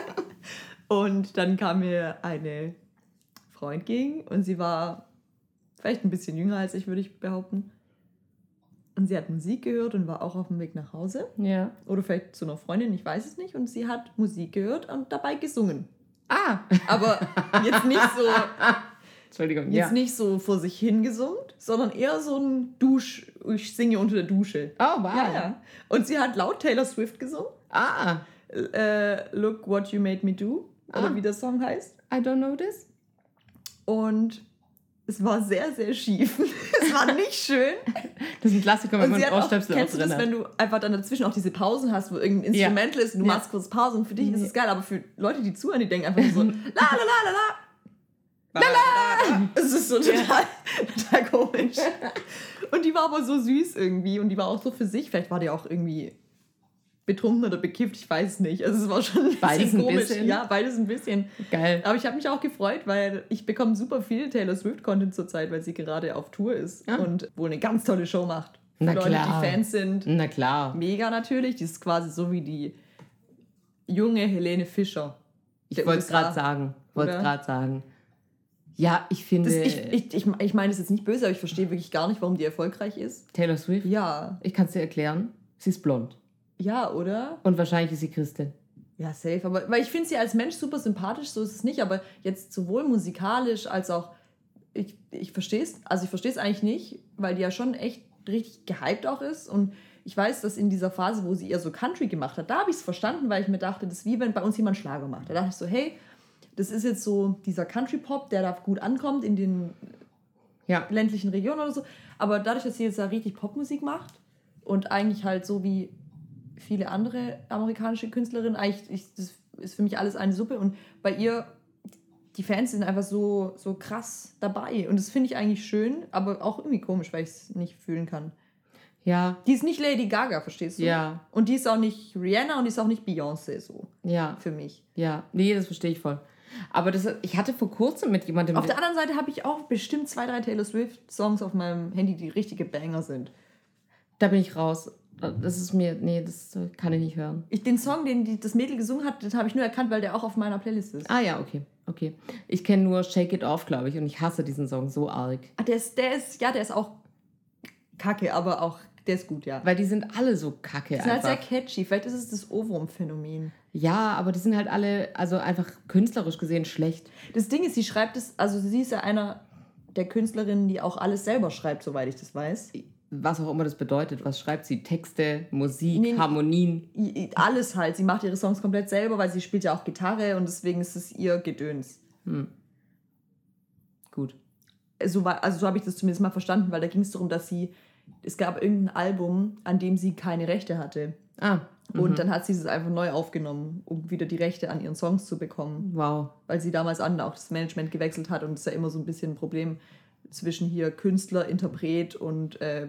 und dann kam mir eine entgegen und sie war vielleicht ein bisschen jünger als ich, würde ich behaupten. Und sie hat Musik gehört und war auch auf dem Weg nach Hause. Ja. Oder vielleicht zu einer Freundin, ich weiß es nicht. Und sie hat Musik gehört und dabei gesungen. Ah! Aber jetzt nicht so, Entschuldigung. jetzt Ja. nicht so vor sich hingesummt, sondern eher so ein Dusch, ich singe unter der Dusche. Oh, wow. Ja, ja. Und sie hat laut Taylor Swift gesungen. Ah! Äh, Look What You Made Me Do. Oder Ah. wie der Song heißt. I don't know this. Und es war sehr, sehr schief. es war nicht schön. Das ist ein Klassiker, wenn man Ohrstöpsel kennst du das, hat. wenn du einfach dann dazwischen auch diese Pausen hast, wo irgendein Ja. Instrumental ist und du Ja. machst kurz Pause und für dich ist es geil, aber für Leute, die zuhören, die denken einfach so, la la la la la. Es ist so total, total komisch. Und die war aber so süß irgendwie und die war auch so für sich. Vielleicht war die auch irgendwie betrunken oder bekifft, ich weiß nicht. Also es war schon ein Beides bisschen ein komisch. bisschen. Ja, beides ein bisschen. Geil. Aber ich habe mich auch gefreut, weil ich bekomme super viel Taylor Swift-Content zurzeit, weil sie gerade auf Tour ist Ah. und wohl eine ganz tolle Show macht. Na Leute, klar. die Fans sind. Na klar. Mega natürlich. Die ist quasi so wie die junge Helene Fischer. Ich wollte es gerade sagen. Wollte gerade sagen. Ja, ich finde Das, ich ich, ich, ich meine das jetzt nicht böse, aber ich verstehe wirklich gar nicht, warum die erfolgreich ist. Taylor Swift. Ja. Ich kann es dir erklären. Sie ist blond. Ja, oder? Und wahrscheinlich ist sie Christin. Ja, safe. Aber weil ich finde sie als Mensch super sympathisch, so ist es nicht. Aber jetzt sowohl musikalisch als auch. Ich, ich verstehe es, also ich verstehe es eigentlich nicht, weil die ja schon echt richtig gehypt auch ist. Und ich weiß, dass in dieser Phase, wo sie eher so Country gemacht hat, da habe ich es verstanden, weil ich mir dachte, das ist wie wenn bei uns jemand Schlager macht. Da dachte ich so, hey, das ist jetzt so dieser Country-Pop, der da gut ankommt in den Ja. ländlichen Regionen oder so. Aber dadurch, dass sie jetzt da richtig Popmusik macht und eigentlich halt so wie viele andere amerikanische Künstlerinnen, eigentlich ich, das ist für mich alles eine Suppe. Und bei ihr, die Fans sind einfach so, so krass dabei. Und das finde ich eigentlich schön, aber auch irgendwie komisch, weil ich es nicht fühlen kann. Ja. Die ist nicht Lady Gaga, verstehst du? Ja. Und die ist auch nicht Rihanna und die ist auch nicht Beyoncé so Ja. für mich. Ja. Nee, das verstehe ich voll. Aber das, ich hatte vor kurzem mit jemandem. Auf der anderen Seite habe ich auch bestimmt zwei, drei Taylor Swift-Songs auf meinem Handy, die richtige Banger sind. da bin ich raus. Das ist mir. Nee, das kann ich nicht hören. Ich, den Song, den die, das Mädel gesungen hat, den habe ich nur erkannt, weil der auch auf meiner Playlist ist. Ah ja, okay. Okay. Ich kenne nur Shake It Off, glaube ich, und ich hasse diesen Song so arg. Ah, der ist, der ist, ja, der ist auch kacke, aber auch, der ist gut, ja. Weil die sind alle so kacke Die sind halt sehr einfach. catchy. Vielleicht ist es das Ohrwurm-Phänomen. Ja, aber die sind halt alle, also einfach künstlerisch gesehen schlecht. Das Ding ist, sie schreibt es, also sie ist ja einer der Künstlerinnen, die auch alles selber schreibt, soweit ich das weiß. Was auch immer das bedeutet. Was schreibt sie? Texte, Musik, Nee. Harmonien. Alles halt. Sie macht ihre Songs komplett selber, weil sie spielt ja auch Gitarre und deswegen ist es ihr Gedöns. Gut. so, war- also so habe ich das zumindest mal verstanden, weil da ging es darum, dass sie, es gab irgendein Album, an dem sie keine Rechte hatte. Ah. Und dann hat sie es einfach neu aufgenommen, um wieder die Rechte an ihren Songs zu bekommen. Wow. Weil sie damals an auch das Management gewechselt hat und es ist ja immer so ein bisschen ein Problem zwischen hier Künstler, Interpret und äh, äh,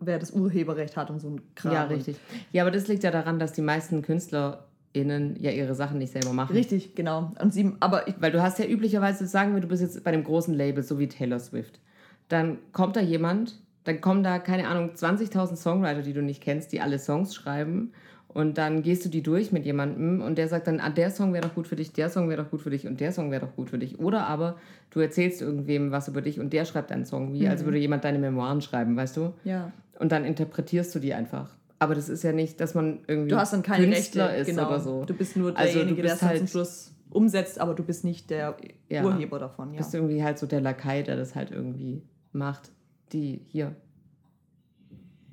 wer das Urheberrecht hat und so ein Kram. Ja, richtig. Ja, aber das liegt ja daran, dass die meisten KünstlerInnen ja ihre Sachen nicht selber machen. Richtig, genau. Und sie, aber ich, Weil du hast ja üblicherweise, sagen wir, du bist jetzt bei dem großen Label, so wie Taylor Swift. Dann kommt da jemand, dann kommen da, keine Ahnung, 20.000 Songwriter, die du nicht kennst, die alle Songs schreiben. Und dann gehst du die durch mit jemandem und der sagt dann, ah, der Song wäre doch gut für dich, der Song wäre doch gut für dich und der Song wäre doch gut für dich. Oder aber du erzählst irgendwem was über dich und der schreibt einen Song, wie als würde jemand deine Memoiren schreiben, weißt du? ja. Und dann interpretierst du die einfach. Aber das ist ja nicht, dass man irgendwie Du hast dann keine Künstler Rechte, ist genau. oder so. Du bist nur Also du derjenige, der bist dann halt- zum Schluss umsetzt, aber du bist nicht der Ja. Urheber davon. Ja. bist irgendwie halt so der Lakai, der das halt irgendwie macht. Die hier.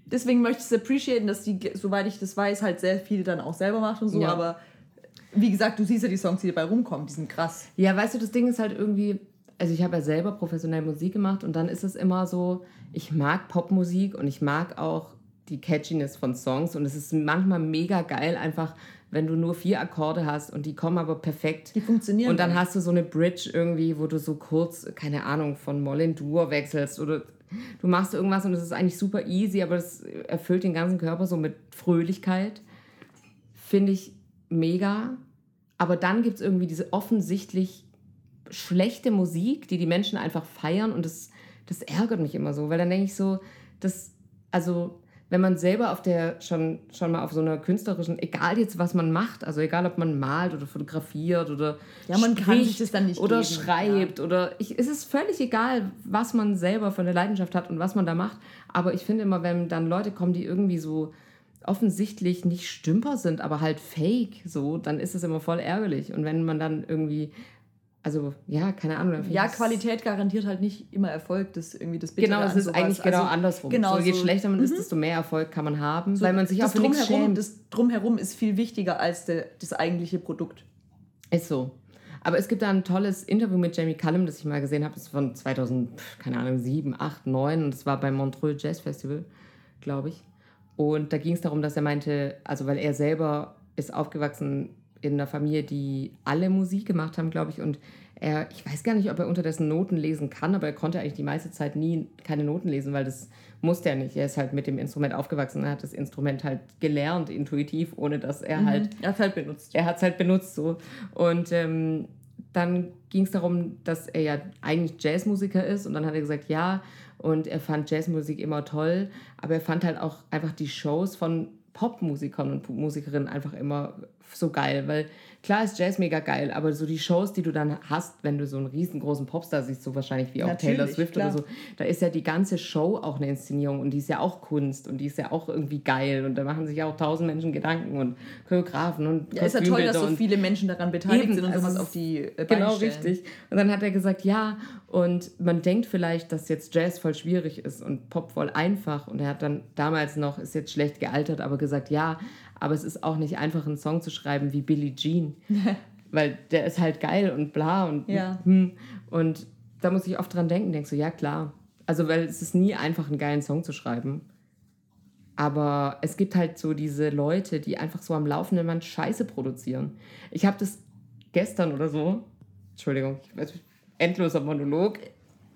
Deswegen möchte ich es appreciaten, dass die, soweit ich das weiß, halt sehr viel dann auch selber macht und so, Ja. aber wie gesagt, du siehst ja die Songs, die dabei rumkommen, die sind krass. Ja, weißt du, das Ding ist halt irgendwie, also ich habe ja selber professionell Musik gemacht und dann ist es immer so, ich mag Popmusik und ich mag auch die Catchiness von Songs und es ist manchmal mega geil, einfach wenn du nur vier Akkorde hast und die kommen aber perfekt. Die funktionieren. Und dann auch. hast du so eine Bridge irgendwie, wo du so kurz, keine Ahnung, von Moll in Dur wechselst oder du machst irgendwas und es ist eigentlich super easy, aber es erfüllt den ganzen Körper so mit Fröhlichkeit. Finde ich mega. Aber dann gibt es irgendwie diese offensichtlich schlechte Musik, die die Menschen einfach feiern und das, das ärgert mich immer so, weil dann denke ich so, das, also wenn man selber auf der schon, schon mal auf so einer künstlerischen, egal jetzt was man macht, also egal ob man malt oder fotografiert oder Ja, man kann sich das dann nicht oder geben, schreibt oder ich, es ist völlig egal, was man selber von der Leidenschaft hat und was man da macht, aber ich finde immer, wenn dann Leute kommen, die irgendwie so offensichtlich nicht Stümper sind, aber halt fake, so, dann ist es immer voll ärgerlich. Und wenn man dann irgendwie also ja, keine Ahnung. ja, Qualität garantiert halt nicht immer Erfolg, das ist irgendwie das Bittere Genau, es ist eigentlich genau Also, andersrum. Genau, so, je so- schlechter man ist, Mhm. desto mehr Erfolg kann man haben, So, weil man sich auch für nichts schämt. das drumherum ist viel wichtiger als der, das eigentliche Produkt. Ist so. Aber es gibt da ein tolles Interview mit Jamie Cullum, das ich mal gesehen habe. Das ist von 2000, pf, keine Ahnung, 7, 8, 9 und das war beim Montreux Jazz Festival, glaube ich. Und da ging es darum, dass er meinte, also weil er selber ist aufgewachsen in einer Familie, die alle Musik gemacht haben, glaube ich. Und er, ich weiß gar nicht, ob er unterdessen Noten lesen kann, aber er konnte eigentlich die meiste Zeit nie keine Noten lesen, weil das musste er nicht. Er ist halt mit dem Instrument aufgewachsen und hat das Instrument halt gelernt, intuitiv, ohne dass er Mhm. halt. Er hat halt benutzt. Er hat es halt benutzt so. Und ähm, dann ging es darum, dass er ja eigentlich Jazzmusiker ist und dann hat er gesagt, ja, und er fand Jazzmusik immer toll, aber er fand halt auch einfach die Shows von Popmusikern und Musikerinnen einfach immer so geil, weil klar ist Jazz mega geil, aber so die Shows, die du dann hast, wenn du so einen riesengroßen Popstar siehst, so wahrscheinlich wie auch Natürlich, Taylor Swift klar. oder so, da ist ja die ganze Show auch eine Inszenierung und die ist ja auch Kunst und die ist ja auch irgendwie geil und da machen sich ja auch tausend Menschen Gedanken und Choreografen und Ja, ist ja toll, dass so viele Menschen daran beteiligt Eben, sind und also sowas auf die äh, Beine Genau, stellen. richtig. Und dann hat er gesagt, ja, und man denkt vielleicht, dass jetzt Jazz voll schwierig ist und Pop voll einfach. Und er hat dann damals noch, ist jetzt schlecht gealtert, aber gesagt, ja, aber es ist auch nicht einfach, einen Song zu schreiben wie Billie Jean. Weil der ist halt geil und bla und Ja. hm. Und da muss ich oft dran denken, denkst so, ja klar. Also, weil es ist nie einfach, einen geilen Song zu schreiben. Aber es gibt halt so diese Leute, die einfach so am laufenden Band Scheiße produzieren. Ich habe das gestern oder so, Entschuldigung, ich weiß, endloser Monolog,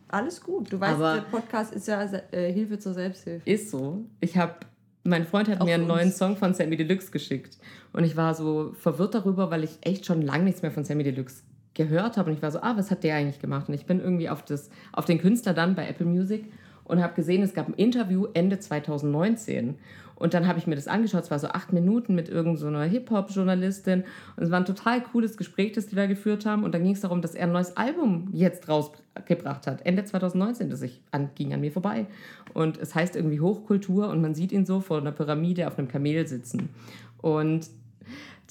Alles gut. Du weißt, der Podcast ist ja äh, Hilfe zur Selbsthilfe. ist so. Ich habe, mein Freund hat Auch mir einen uns. neuen Song von Sammy Deluxe geschickt. Und ich war so verwirrt darüber, weil ich echt schon lange nichts mehr von Sammy Deluxe gehört habe. Und ich war so, ah, was hat der eigentlich gemacht? Und ich bin irgendwie auf, das, auf den Künstler dann bei Apple Music und habe gesehen, es gab ein Interview Ende 2019. Und dann habe ich mir das angeschaut, es war so acht Minuten mit irgendeiner so Hip-Hop-Journalistin. Und es war ein total cooles Gespräch, das die da geführt haben. Und dann ging es darum, dass er ein neues Album jetzt rausgebracht hat, Ende 2019. Das ich, an, ging an mir vorbei. Und es heißt irgendwie Hochkultur und man sieht ihn so vor einer Pyramide auf einem Kamel sitzen. Und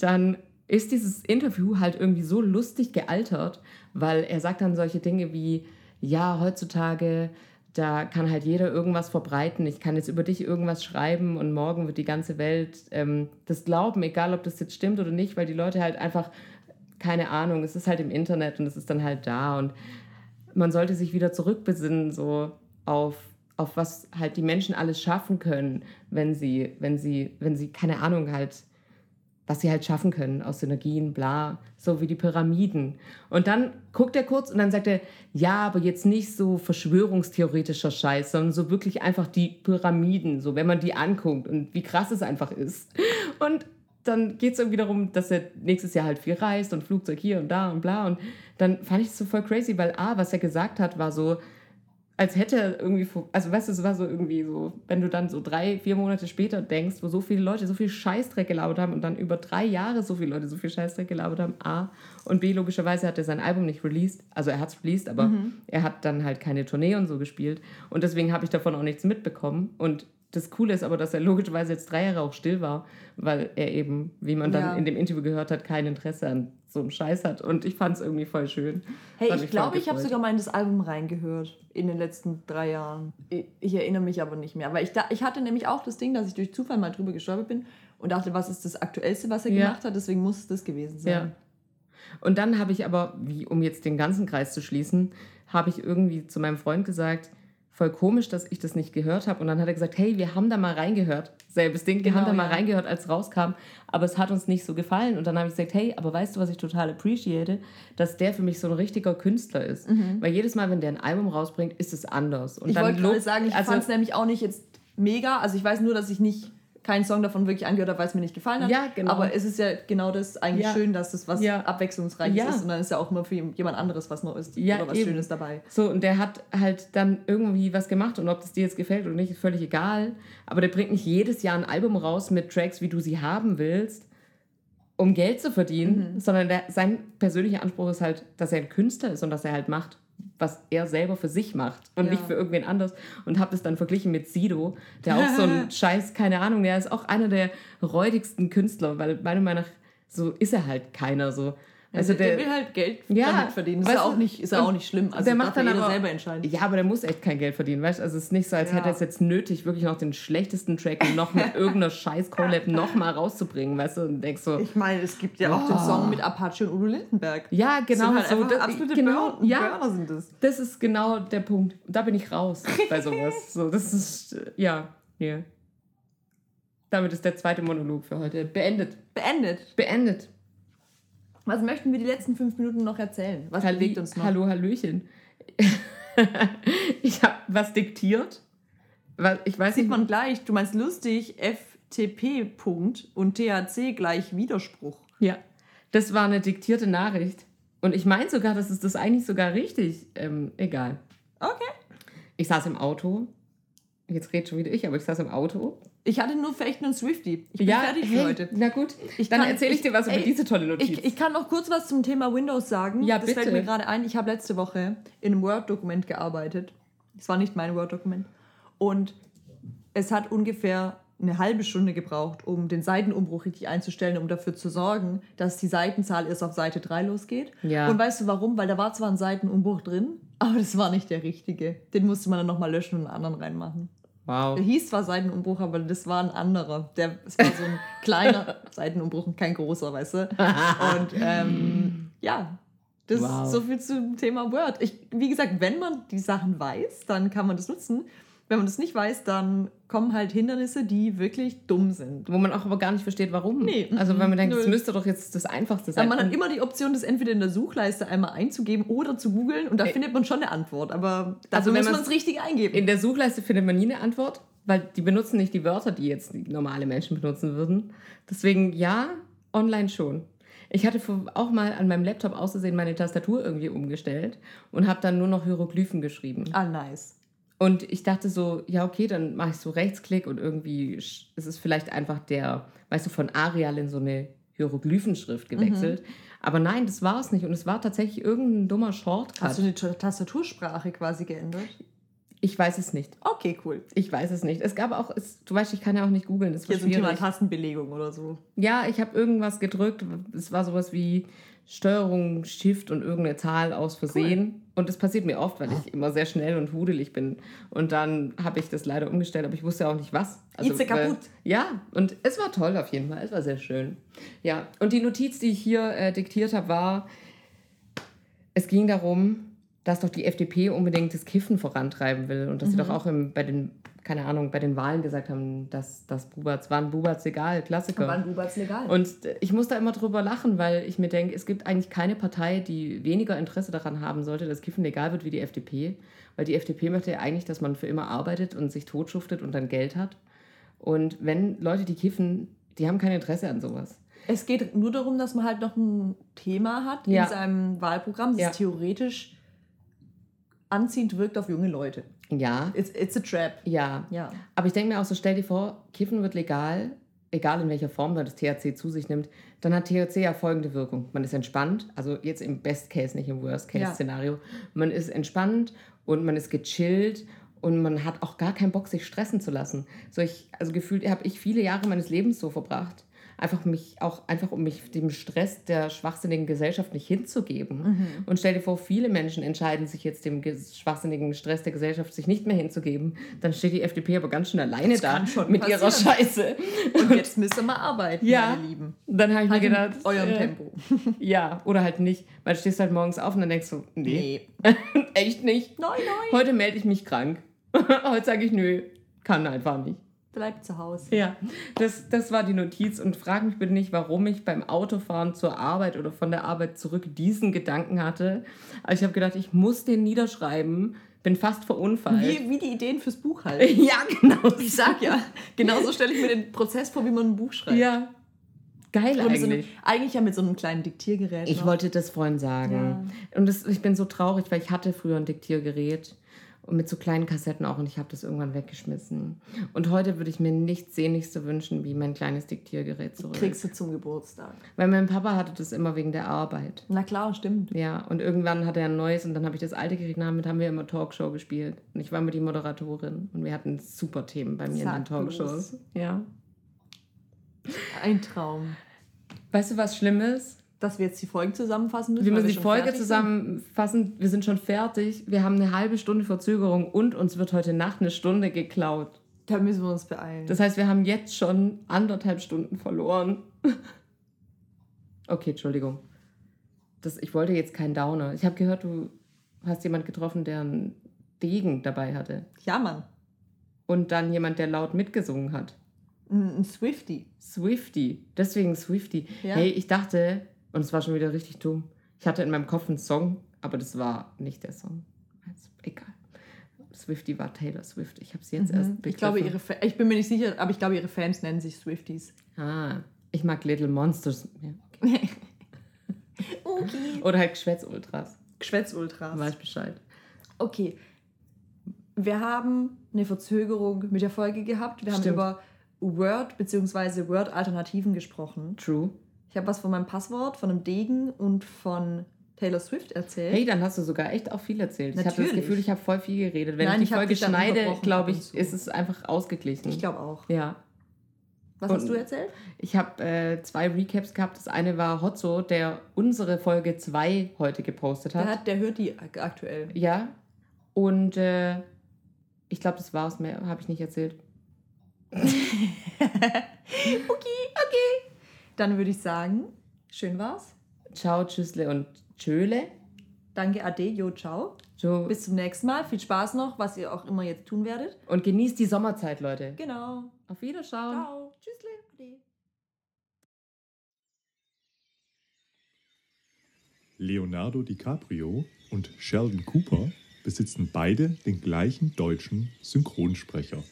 dann ist dieses Interview halt irgendwie so lustig gealtert, weil er sagt dann solche Dinge wie, ja, heutzutage, da kann halt jeder irgendwas verbreiten. Ich kann jetzt über dich irgendwas schreiben und morgen wird die ganze Welt ähm, das glauben, egal ob das jetzt stimmt oder nicht, weil die Leute halt einfach, keine Ahnung, es ist halt im Internet und es ist dann halt da und man sollte sich wieder zurückbesinnen, so auf, auf was halt die Menschen alles schaffen können, wenn sie, wenn sie, wenn sie, keine Ahnung, halt, was sie halt schaffen können aus Synergien, bla, so wie die Pyramiden. Und dann guckt er kurz und dann sagt er, ja, aber jetzt nicht so verschwörungstheoretischer Scheiß, sondern so wirklich einfach die Pyramiden, so wenn man die anguckt und wie krass es einfach ist. Und dann geht es irgendwie darum, dass er nächstes Jahr halt viel reist und Flugzeug hier und da und bla. Und dann fand ich es so voll crazy, weil A, was er gesagt hat, war so, als hätte er irgendwie, also weißt du, es war so irgendwie so, wenn du dann so drei, vier Monate später denkst, wo so viele Leute so viel Scheißdreck gelabert haben und dann über drei Jahre so viele Leute so viel Scheißdreck gelabert haben, A. Und B, logischerweise hat er sein Album nicht released. Also er hat es released, aber er hat dann halt keine Tournee und so gespielt. Und deswegen habe ich davon auch nichts mitbekommen. Und das Coole ist aber, dass er logischerweise jetzt drei Jahre auch still war, weil er eben, wie man dann Ja. in dem Interview gehört hat, kein Interesse an so einem Scheiß hat. Und ich fand es irgendwie voll schön. Hey, ich glaube, ich habe sogar mal in das Album reingehört in den letzten drei Jahren. Ich, erinnere mich aber nicht mehr. Aber ich, da, ich hatte nämlich auch das Ding, dass ich durch Zufall mal drüber gestolpert bin und dachte, was ist das Aktuellste, was er Ja. gemacht hat? Deswegen muss es das gewesen sein. Ja. Und dann habe ich aber, wie um jetzt den ganzen Kreis zu schließen, habe ich irgendwie zu meinem Freund gesagt, voll komisch, dass ich das nicht gehört habe. Und dann hat er gesagt, hey, wir haben da mal reingehört. Selbes Ding, wir Genau, haben da mal ja. reingehört, als es rauskam, aber es hat uns nicht so gefallen. Und dann habe ich gesagt, hey, aber weißt du, was ich total appreciate? Dass der für mich so ein richtiger Künstler ist. Weil jedes Mal, wenn der ein Album rausbringt, ist es anders. Und Mhm. Ich wollte gerade sagen, ich also, fand es nämlich auch nicht jetzt mega. Also ich weiß nur, dass ich nicht keinen Song davon wirklich angehört habe, weil es mir nicht gefallen hat. Ja, genau. Aber es ist ja genau das eigentlich Ja. schön, dass das was Ja. Abwechslungsreiches Ja. ist. Und dann ist ja auch mal für jemand anderes was Neues Ja, oder was eben. Schönes dabei. So, und der hat halt dann irgendwie was gemacht und ob das dir jetzt gefällt oder nicht, ist völlig egal. Aber der bringt nicht jedes Jahr ein Album raus mit Tracks, wie du sie haben willst, um Geld zu verdienen, Mhm. sondern der, sein persönlicher Anspruch ist halt, dass er ein Künstler ist und dass er halt macht, was er selber für sich macht und Ja. nicht für irgendwen anders. Und habe das dann verglichen mit Sido, der auch so ein Scheiß, keine Ahnung, der ist auch einer der räudigsten Künstler, weil meiner Meinung nach so ist er halt keiner so. Also der, will halt Geld Ja, damit verdienen. Ist ja auch nicht, ist ja auch nicht schlimm. Also der macht dann jeder aber- selber entscheiden. Ja, aber der muss echt kein Geld verdienen, weißt? Also es ist nicht so, als Ja. hätte er es jetzt nötig, wirklich noch den schlechtesten Track noch mit irgendeiner scheiß Collab noch mal rauszubringen, weißt du? Und denkst so, Ich meine, es gibt ja auch den Song mit Apache und Udo Lindenberg. ja, genau halt so. das- absolute genau, Burner, ja, Burner sind das. das ist genau der Punkt. Da bin ich raus bei sowas. So, das ist, äh, ja, nee. Damit ist der zweite Monolog für heute beendet. Beendet. Beendet. Was möchten wir die letzten fünf Minuten noch erzählen? Was Halli bewegt uns noch? Hallo, Hallöchen. ich habe was diktiert. Ich weiß Sieht nicht, man gleich. Du meinst lustig, FTP Punkt und THC gleich Widerspruch. Ja, das war eine diktierte Nachricht. Und ich meine sogar, dass es das eigentlich sogar richtig. Ähm, egal. Okay. Ich saß im Auto. Jetzt redet schon wieder ich, aber ich saß im Auto. Ich hatte nur Fechten und Swifty. Ich bin fertig für hey, heute. Na gut, Ich dann erzähle ich dir was über ey, diese tolle Notiz. Ich, ich kann noch kurz was zum Thema Windows sagen. Ja, das bitte. fällt mir gerade ein. Ich habe letzte Woche in einem Word-Dokument gearbeitet. Es war nicht mein Word-Dokument. Und es hat ungefähr eine halbe Stunde gebraucht, um den Seitenumbruch richtig einzustellen, um dafür zu sorgen, dass die Seitenzahl erst auf Seite 3 losgeht. Ja. Und weißt du warum? Weil da war zwar ein Seitenumbruch drin, aber das war nicht der richtige. Den musste man dann nochmal löschen und einen anderen reinmachen. Wow. Der hieß zwar Seitenumbruch, aber das war ein anderer. Der, es war so ein kleiner Seitenumbruch und kein großer, weißt du? Und ähm, ja, das Wow. ist so viel zum Thema Word. Ich, wie gesagt, wenn man die Sachen weiß, dann kann man das nutzen. Wenn man das nicht weiß, dann kommen halt Hindernisse, die wirklich dumm sind. Wo man auch aber gar nicht versteht, warum. Nee, Also, weil man denkt, nö. das müsste doch jetzt das Einfachste Aber sein. man hat immer die Option, das entweder in der Suchleiste einmal einzugeben oder zu googeln und da Ä- findet man schon eine Antwort. Aber dafür Also wenn muss man es richtig eingeben. in der Suchleiste findet man nie eine Antwort, weil die benutzen nicht die Wörter, die jetzt normale Menschen benutzen würden. Deswegen ja, online schon. Ich hatte auch mal an meinem Laptop auszusehen meine Tastatur irgendwie umgestellt und habe dann nur noch Hieroglyphen geschrieben. ah, nice. Und ich dachte so, ja, okay, dann mache ich so Rechtsklick und irgendwie sch- es ist vielleicht einfach der, weißt du, von Arial in so eine Hieroglyphenschrift gewechselt. Aber nein, das war es nicht. Und es war tatsächlich irgendein dummer Shortcut. Hast du die Ta- Tastatursprache quasi geändert? ich weiß es nicht. Okay, cool. Ich weiß es nicht. Es gab auch, es, du weißt, ich kann ja auch nicht googeln. Das war Hier zum Thema schwierig. Tastenbelegung oder so. Ja, ich habe irgendwas gedrückt. Es war sowas wie Steuerung, Shift und irgendeine Zahl aus Versehen. Und das passiert mir oft, weil ich immer sehr schnell und hudelig bin. Und dann habe ich das leider umgestellt, aber ich wusste auch nicht was. Jetzt ist er weil- kaputt. Ja, und es war toll auf jeden Fall. Es war sehr schön. Ja, und die Notiz, die ich hier äh, diktiert habe, war, es ging darum, dass doch die FDP unbedingt das Kiffen vorantreiben will und dass sie Mhm. doch auch im, bei den, keine Ahnung, bei den Wahlen gesagt haben, dass das Buberts waren Buberts egal, Klassiker. Wann Buberts legal? Und ich muss da immer drüber lachen, weil ich mir denke, es gibt eigentlich keine Partei, die weniger Interesse daran haben sollte, dass Kiffen legal wird wie die FDP. Weil die FDP möchte ja eigentlich, dass man für immer arbeitet und sich totschuftet und dann Geld hat. Und wenn Leute, die kiffen, die haben kein Interesse an sowas. es geht nur darum, dass man halt noch ein Thema hat Ja. in seinem Wahlprogramm, das Ja. theoretisch anziehend wirkt auf junge Leute. Ja, It's, it's a trap. ja. Ja. Aber ich denke mir auch so, stell dir vor, Kiffen wird legal, egal in welcher Form man das THC zu sich nimmt, dann hat THC ja folgende Wirkung. Man ist entspannt, also jetzt im Best Case, nicht im Worst Case Ja. Szenario. Man ist entspannt und man ist gechillt und man hat auch gar keinen Bock, sich stressen zu lassen. So ich, also gefühlt habe ich viele Jahre meines Lebens so verbracht. Einfach mich auch einfach um mich dem Stress der schwachsinnigen Gesellschaft nicht hinzugeben. Mhm. Und stell dir vor, viele Menschen entscheiden sich jetzt dem ge- schwachsinnigen Stress der Gesellschaft sich nicht mehr hinzugeben. Dann steht die FDP aber ganz schön alleine Das da mit ihrer passieren. Scheiße. Und jetzt müsst ihr mal arbeiten, Ja. meine Lieben. Dann habe ich Halt mir gedacht, eurem äh, Tempo. ja, oder halt nicht. Weil du stehst halt morgens auf und dann denkst du, nee, Nee. echt nicht. Nein, nein. Heute melde ich mich krank. Heute sage ich, nö, kann einfach nicht. Bleibt zu Hause. Ja, das, das war die Notiz und frag mich bitte nicht, warum ich beim Autofahren zur Arbeit oder von der Arbeit zurück diesen Gedanken hatte. Aber ich habe gedacht, ich muss den niederschreiben, bin fast verunfallt. Wie, wie die Ideen fürs Buch halt. Ja, genau. Ich sag ja, genauso stelle ich mir den Prozess vor, wie man ein Buch schreibt. Ja, geil mit so einem, eigentlich. eigentlich ja mit so einem kleinen Diktiergerät. Ich noch. wollte das vorhin sagen. Und das, ich bin so traurig, weil ich hatte früher ein Diktiergerät und mit so kleinen Kassetten auch und ich habe das irgendwann weggeschmissen. Und heute würde ich mir nichts Sehnlichste wünschen, wie mein kleines Diktiergerät zurück. Kriegst du zum Geburtstag. Weil mein Papa hatte das immer wegen der Arbeit. Na klar, stimmt. Ja, und irgendwann hatte er ein neues und dann habe ich das alte gekriegt. und Damit haben wir immer Talkshow gespielt. Und ich war immer die Moderatorin und wir hatten super Themen bei mir in Sag den Talkshows. Ja. Ein Traum. Weißt du, was Schlimmes? Dass wir jetzt die Folgen zusammenfassen müssen. Wir müssen die schon Folge fertig sind. zusammenfassen. Wir sind schon fertig. Wir haben eine halbe Stunde Verzögerung und uns wird heute Nacht eine Stunde geklaut. Da müssen wir uns beeilen. Das heißt, wir haben jetzt schon anderthalb Stunden verloren. Okay, Entschuldigung. Das, ich wollte jetzt keinen Downer. Ich habe gehört, du hast jemand getroffen, der einen Degen dabei hatte. ja, Mann. Und dann jemand, der laut mitgesungen hat. Ein, ein Swifty. Swifty. Deswegen Swifty. Ja. Hey, ich dachte, Und es war schon wieder richtig dumm. Ich hatte in meinem Kopf einen Song, aber das war nicht der Song. Also, egal. Swifty war Taylor Swift. Ich habe sie jetzt erst Mhm. Ich glaube, ihre Fa ich bin mir nicht sicher, aber ich glaube, ihre Fans nennen sich Swifties. Ah, ich mag Little Monsters. Ja. Okay. Oder halt Geschwätz-Ultras. Geschwätz-Ultras. Weiß Bescheid. Okay. Wir haben eine Verzögerung mit der Folge gehabt. Wir haben Stimmt. über Word bzw. Word-Alternativen gesprochen. True. Ich habe was von meinem Passwort, von einem Degen und von Taylor Swift erzählt. Hey, dann hast du sogar echt auch viel erzählt. Ich hatte das Natürlich. Gefühl, ich habe voll viel geredet. Wenn Nein, ich ich die hab Folge schneide, glaube ich, ist es einfach ausgeglichen. Ich glaube auch. Ja. Was Und- hast du erzählt? Ich habe äh, zwei Recaps gehabt. Das eine war Hotzo, der unsere Folge 2 heute gepostet hat. Der, hat, der hört die ak- aktuell. Ja. Und äh, ich glaube, das war's. Mehr habe ich nicht erzählt. Okay, okay. Dann würde ich sagen, schön war's. Ciao, Tschüssle und Tschöle. Danke, Ade, yo, ciao. So. Bis zum nächsten Mal. Viel Spaß noch, was ihr auch immer jetzt tun werdet. Und genießt die Sommerzeit, Leute. Genau. Auf Wiederschauen. Ciao. Tschüssle. Ade. Leonardo DiCaprio und Sheldon Cooper besitzen beide den gleichen deutschen Synchronsprecher.